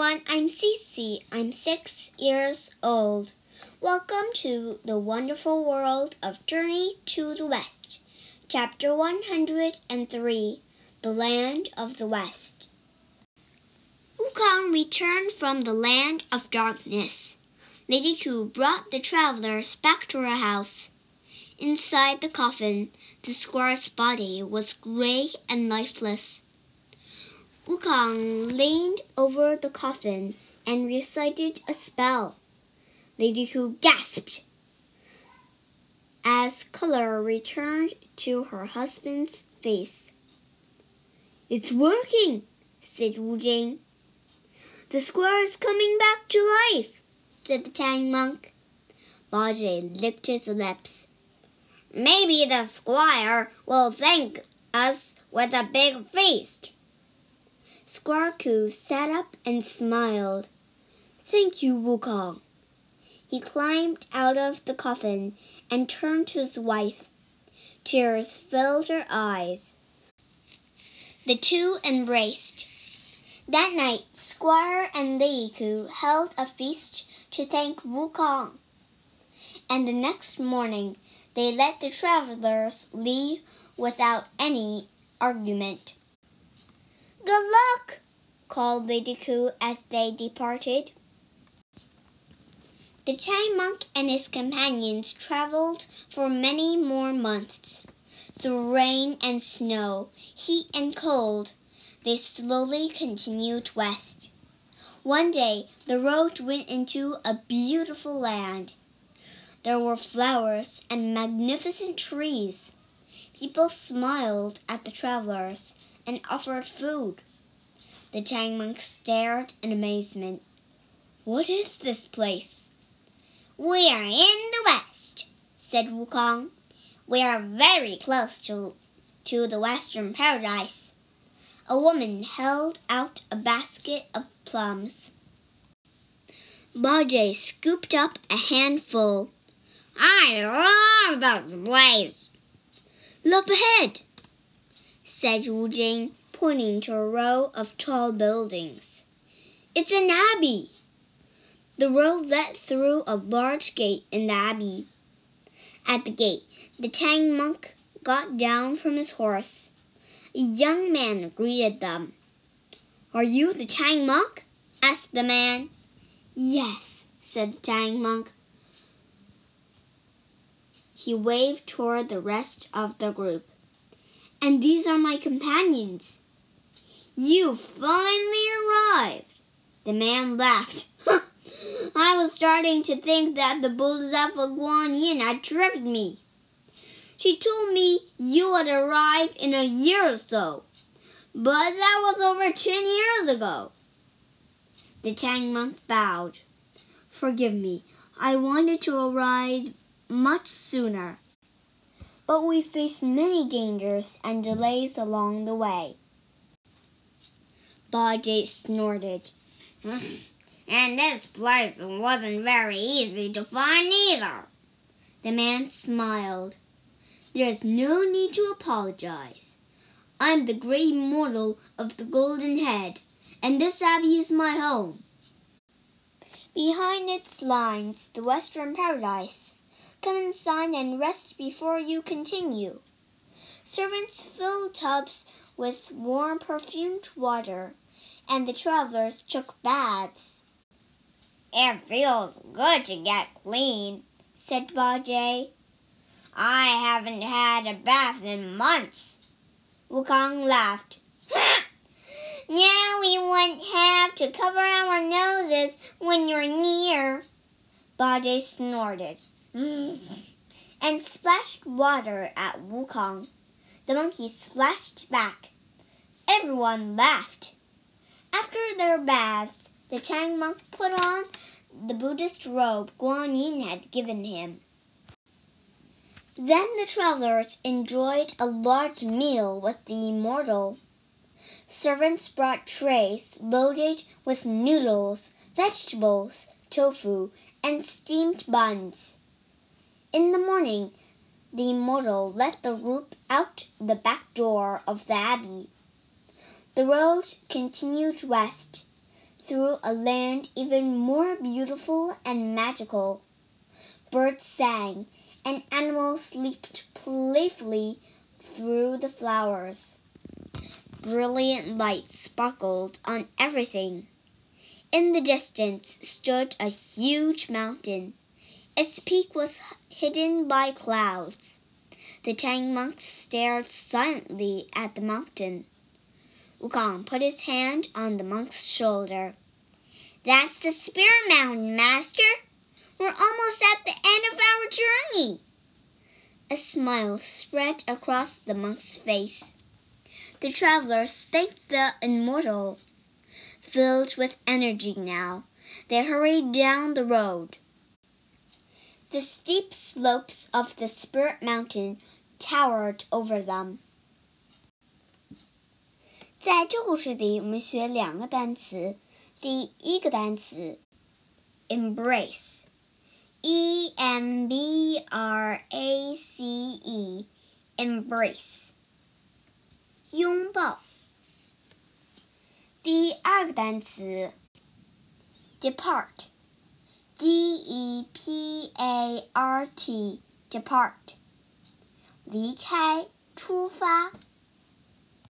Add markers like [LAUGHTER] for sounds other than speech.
everyone, I'm Cece. I'm six years old. Welcome to the wonderful world of Journey to the West, Chapter 103 The Land of the West. Wukong returned from the land of darkness. Lady Ku brought the travelers back to her house. Inside the coffin, the squire's body was gray and lifeless. Wukong leaned over the coffin and recited a spell. Lady Ku gasped as color returned to her husband's face. It's working, said Wu Jing. The squire is coming back to life, said the Tang monk. Bajie licked his lips. Maybe the squire will thank us with a big feast. Squire Ku sat up and smiled. Thank you, Wukong. He climbed out of the coffin and turned to his wife. Tears filled her eyes. The two embraced. That night, Squire and Lady Ku held a feast to thank Wukong. And the next morning, they let the travelers leave without any argument. Good luck! called Lady as they departed. The Tang monk and his companions traveled for many more months. Through rain and snow, heat and cold, they slowly continued west. One day, the road went into a beautiful land. There were flowers and magnificent trees. People smiled at the travelers and offered food. The Tang monk stared in amazement. What is this place? We are in the west, said Wukong. We are very close to, to the western paradise. A woman held out a basket of plums. Bajie scooped up a handful. I love this place. Look ahead, said Wu Jing, pointing to a row of tall buildings. It's an abbey. The road led through a large gate in the abbey. At the gate, the Tang monk got down from his horse. A young man greeted them. Are you the Tang monk? asked the man. Yes, said the Tang monk. He waved toward the rest of the group. And these are my companions. You finally arrived. The man laughed. [LAUGHS] I was starting to think that the of Guan Yin had tricked me. She told me you would arrive in a year or so, but that was over ten years ago. The Tang monk bowed. Forgive me, I wanted to arrive much sooner, but we faced many dangers and delays along the way. Bajie snorted. [CLEARS THROAT] and this place wasn't very easy to find either. The man smiled. There is no need to apologize. I'm the great mortal of the Golden Head, and this abbey is my home. Behind its lines, the Western Paradise. Come inside and rest before you continue. Servants filled tubs with warm perfumed water, and the travelers took baths. It feels good to get clean, said Bajie. I haven't had a bath in months. Wukong laughed. [LAUGHS] now we won't have to cover our noses when you're near. Bajie snorted Mm-hmm. and splashed water at Wukong. The monkey splashed back. Everyone laughed. After their baths, the Tang monk put on the Buddhist robe Guan Yin had given him. Then the travelers enjoyed a large meal with the immortal. Servants brought trays loaded with noodles, vegetables, tofu, and steamed buns. In the morning, the immortal let the group out the back door of the abbey. The road continued west through a land even more beautiful and magical. Birds sang, and animals leaped playfully through the flowers. Brilliant lights sparkled on everything. In the distance stood a huge mountain. Its peak was hidden by clouds. The Tang monks stared silently at the mountain. Wukong put his hand on the monk's shoulder. That's the Spirit Mountain, Master. We're almost at the end of our journey. A smile spread across the monk's face. The travelers thanked the immortal. Filled with energy now, they hurried down the road. The steep slopes of the Spirit Mountain towered over them. 在这故事里，我们学两个单词。第一个单词，embrace。E M B R A C E，embrace，拥抱。第二个单词 D e p a r t，depart，离开，出发。